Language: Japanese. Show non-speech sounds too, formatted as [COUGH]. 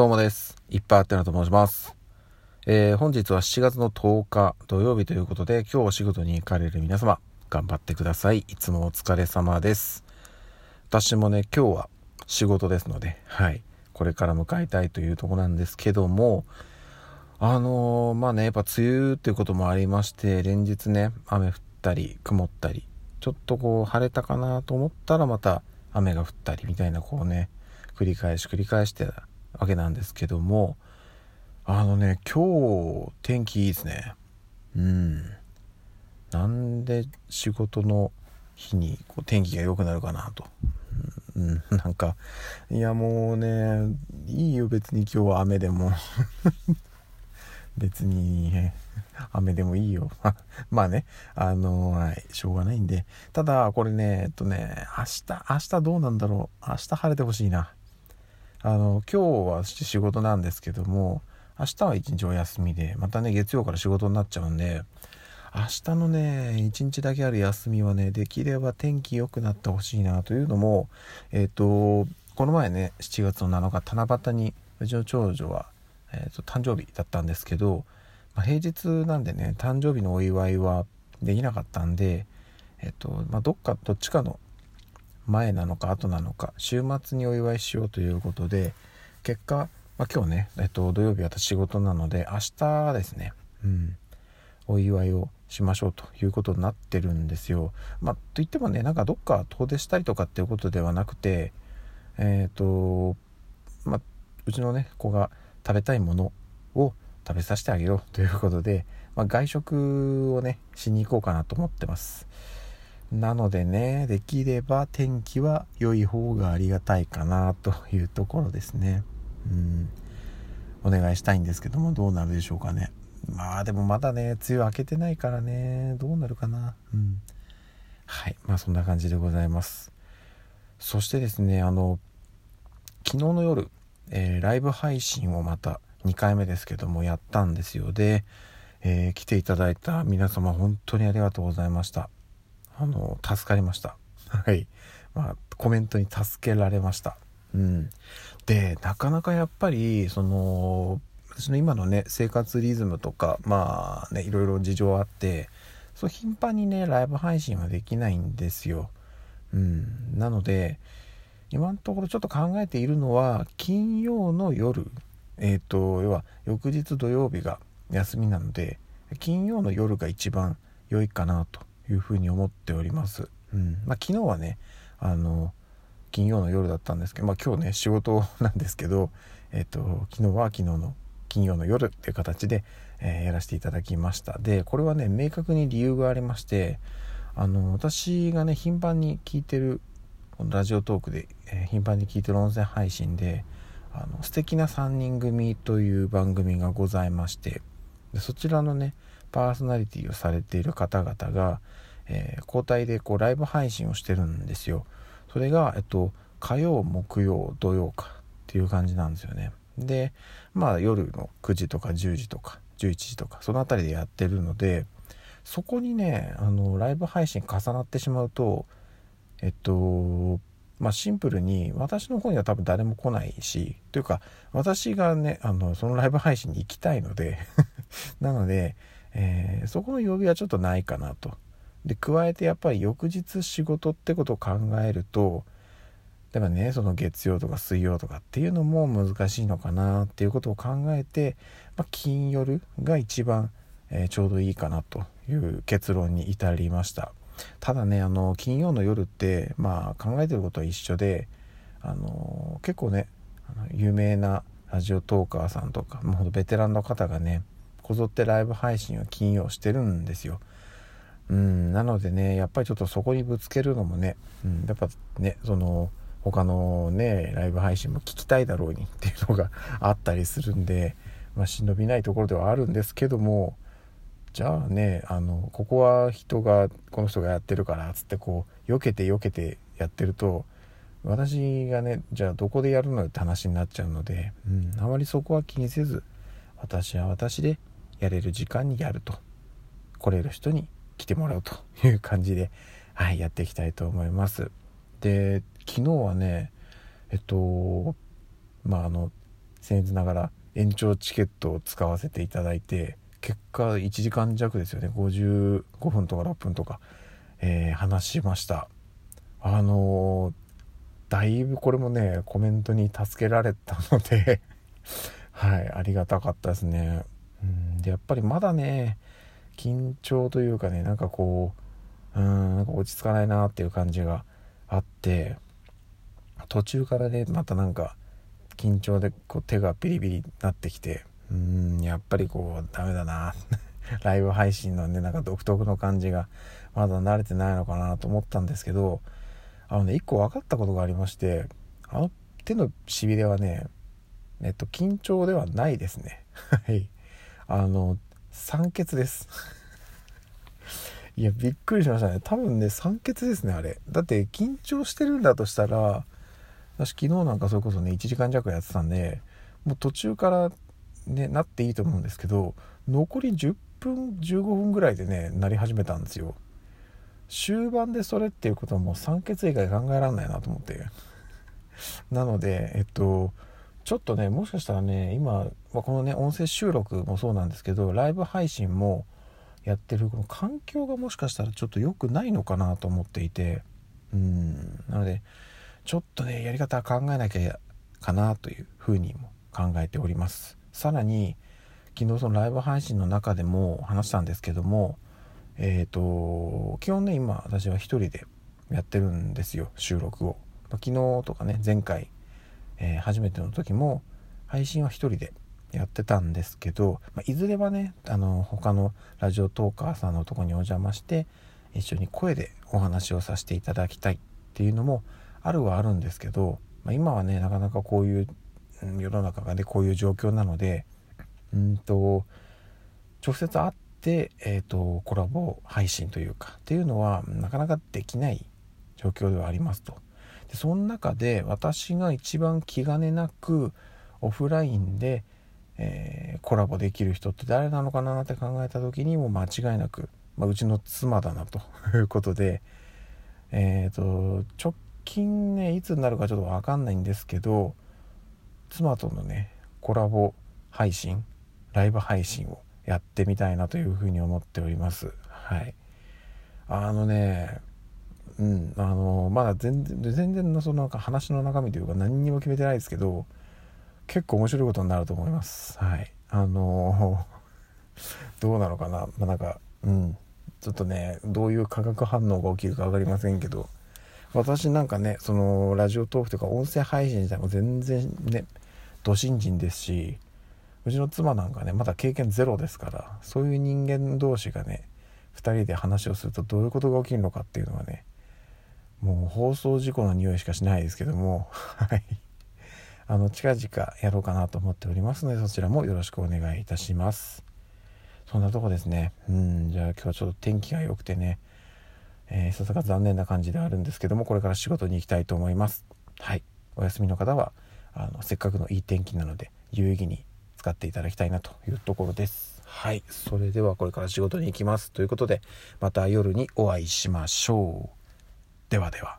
どうもです。いっぱいあってなと申します。えー、本日は7月の10日土曜日ということで、今日お仕事に行かれる皆様、頑張ってください。いつもお疲れ様です。私もね、今日は仕事ですので、はい。これから迎えたいというとこなんですけども、あのー、まあね、やっぱ梅雨っていうこともありまして、連日ね、雨降ったり、曇ったり、ちょっとこう晴れたかなと思ったらまた雨が降ったりみたいなこうね、繰り返し繰り返してわけなんですけどもあのね今日天気いいですねうんなんで仕事の日にこう天気が良くなるかなと、うん、なんかいやもうねいいよ別に今日は雨でも [LAUGHS] 別に、雨でもいいよ。[LAUGHS] まあね、あのはい、しょうがないんで。ただ、これね、えっとね、明日、明日どうなんだろう。明日晴れてほしいな。あの今日は仕事なんですけども明日は一日お休みでまたね月曜から仕事になっちゃうんで明日のね一日だけある休みはねできれば天気良くなってほしいなというのもえっ、ー、とこの前ね7月の7日七夕にうちの長女は、えーと、誕生日だったんですけど、まあ、平日なんでね誕生日のお祝いはできなかったんでえっ、ー、とまあ、どっかどっちかの前なのか後なのか週末にお祝いしようということで結果、まあ、今日ね、えっと、土曜日私仕事なので明日ですね、うん、お祝いをしましょうということになってるんですよ。まあ、といってもねなんかどっか遠出したりとかっていうことではなくてえっ、ー、とまあうちのね子が食べたいものを食べさせてあげようということで、まあ、外食をねしに行こうかなと思ってます。なのでね、できれば天気は良い方がありがたいかなというところですね。うん。お願いしたいんですけども、どうなるでしょうかね。まあでもまだね、梅雨明けてないからね、どうなるかな。うん。はい。まあそんな感じでございます。そしてですね、あの、昨日の夜、えー、ライブ配信をまた2回目ですけどもやったんですよ。で、えー、来ていただいた皆様本当にありがとうございました。あの、助かりました。はい。まあ、コメントに助けられました。うん。で、なかなかやっぱり、その、私の今のね、生活リズムとか、まあね、いろいろ事情あって、そう頻繁にね、ライブ配信はできないんですよ。うん。なので、今のところちょっと考えているのは、金曜の夜、えっ、ー、と、要は翌日土曜日が休みなので、金曜の夜が一番良いかなというふうに思っております。うんまあ、昨日はねあの金曜の夜だったんですけど、まあ、今日ね仕事なんですけど、えっと、昨日は昨日の金曜の夜っていう形で、えー、やらせていただきましたでこれはね明確に理由がありましてあの私がね頻繁に聞いてるこのラジオトークで、えー、頻繁に聞いてる音声配信で「あの素敵な3人組」という番組がございましてでそちらのねパーソナリティをされている方々が、えー、交代でこうライブ配信をしてるんですよ。それが、えっと、火曜、木曜、土曜かっていう感じなんですよね。で、まあ夜の9時とか10時とか11時とかその辺りでやってるので、そこにね、あの、ライブ配信重なってしまうと、えっと、まあ、シンプルに私の方には多分誰も来ないしというか私がねあのそのライブ配信に行きたいので [LAUGHS] なのでえー、そこの曜日はちょっとないかなと。で加えてやっぱり翌日仕事ってことを考えると例えばねその月曜とか水曜とかっていうのも難しいのかなっていうことを考えて、まあ、金夜が一番、えー、ちょうどいいかなという結論に至りましたただねあの金曜の夜ってまあ考えてることは一緒であの結構ね有名なラジオトーカーさんとかもうベテランの方がねこぞってライブ配信を金曜してるんですよ。うん、なのでね、やっぱりちょっとそこにぶつけるのもね、うん、やっぱね、その、他のね、ライブ配信も聞きたいだろうにっていうのがあったりするんで、まあ、忍びないところではあるんですけども、じゃあね、あの、ここは人が、この人がやってるから、つってこう、避けて避けてやってると、私がね、じゃあどこでやるのよって話になっちゃうので、うん、あまりそこは気にせず、私は私でやれる時間にやると。来れる人に来てもらうという感じで、はい、やっていきたいと思います。で昨日はねえっとまああの僭越ながら延長チケットを使わせていただいて結果1時間弱ですよね。55分とか6分とか、えー、話しました。あのー、だいぶこれもねコメントに助けられたのではいありがたかったですね。うん。でやっぱりまだね緊張というかねなんかこううんなんか落ち着かないなっていう感じがあって途中からねまたなんか緊張でこう手がビリビリになってきてうんやっぱりこうダメだな [LAUGHS] ライブ配信のねなんか独特の感じがまだ慣れてないのかなと思ったんですけどあのね一個分かったことがありましてあの手のしびれはねえっと緊張ではないですね。[LAUGHS] はい。あの酸欠です。いやびっくりしましたね。多分ね酸欠ですねあれ。だって緊張してるんだとしたら私昨日なんかそれこそね1時間弱やってたんでもう途中からねなっていいと思うんですけど残り10分15分ぐらいでねなり始めたんですよ。終盤でそれっていうことはもう酸欠以外考えられないなと思って。なのでえっとちょっとねもしかしたらね今、まあ、このね音声収録もそうなんですけどライブ配信もやってるこの環境がもしかしたらちょっと良くないのかなと思っていてうん。なのでちょっとねやり方考えなきゃかなというふうにも考えております。さらに昨日そのライブ配信の中でも話したんですけどもえっ、ー、と基本ね今私は一人でやってるんですよ収録を、ま、昨日とかね前回、えー、初めての時も配信は一人でやってたんですけど、まあ、いずれはねあの他のラジオトーカーさんのとこにお邪魔して一緒に声でお話をさせていただきたいっていうのもあるはあるんですけど、まあ、今はねなかなかこういう世の中がねこういう状況なのでうんと直接会って、えーと、コラボ配信というかっていうのはなかなかできない状況ではありますと。でその中で私が一番気兼ねなくオフラインで、えー、コラボできる人って誰なのかなって考えた時にもう間違いなく、まあ、うちの妻だなと [LAUGHS] いうことで、えーと直近ねいつになるかちょっと分かんないんですけど妻とのねコラボ配信ライブ配信をやってみたいなというふうに思っております。はい。あのねうん。あのまだ全然全然そのなんか話の中身というか何にも決めてないですけど結構面白いことになると思います。はい。あの [LAUGHS] どうなのかな。まあ、なんかうん。ちょっとねどういう化学反応が起きるか分かりませんけど私なんかねそのラジオトークとか音声配信自体も全然ねど新人ですしうちの妻なんかねまだ経験ゼロですからそういう人間同士がね2人で話をするとどういうことが起きるのかっていうのはねもう放送事故の匂いしかしないですけどもはい。あの近々やろうかなと思っておりますのでそちらもよろしくお願いいたします。そんなとこですね。うんじゃあ今日はちょっと天気が良くてねえー、さすが残念な感じではあるんですけどもこれから仕事に行きたいと思います。はい。お休みの方はあのせっかくのいい天気なので有意義に使っていただきたいなというところです。はい。それではこれから仕事に行きます。ということでまた夜にお会いしましょう。ではでは。